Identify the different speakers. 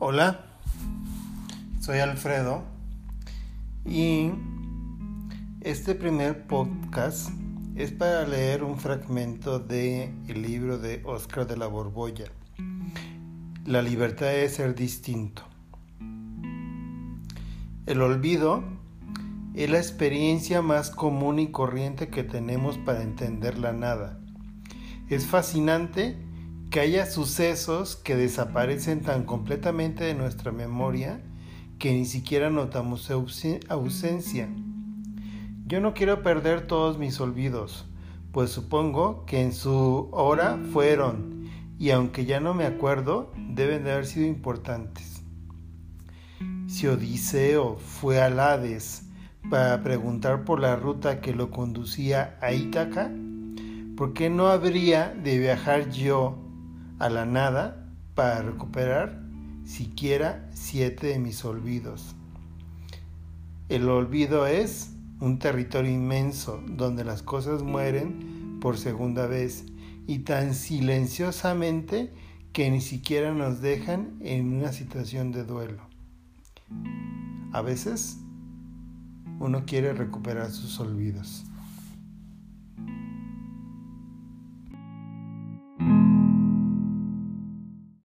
Speaker 1: Hola, soy Alfredo y este primer podcast es para leer un fragmento del el libro de Oscar de la Borbolla, La libertad de ser distinto. El olvido es la experiencia más común y corriente que tenemos para entender la nada. Es fascinante que haya sucesos que desaparecen tan completamente de nuestra memoria que ni siquiera notamos su ausencia. Yo no quiero perder todos mis olvidos, pues supongo que en su hora fueron, y aunque ya no me acuerdo, deben de haber sido importantes. Si Odiseo fue a Hades para preguntar por la ruta que lo conducía a Ítaca, ¿por qué no habría de viajar yo a la nada para recuperar siquiera siete de mis olvidos. El olvido es un territorio inmenso donde las cosas mueren por segunda vez y tan silenciosamente que ni siquiera nos dejan en una situación de duelo. A veces uno quiere recuperar sus olvidos.